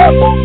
purple.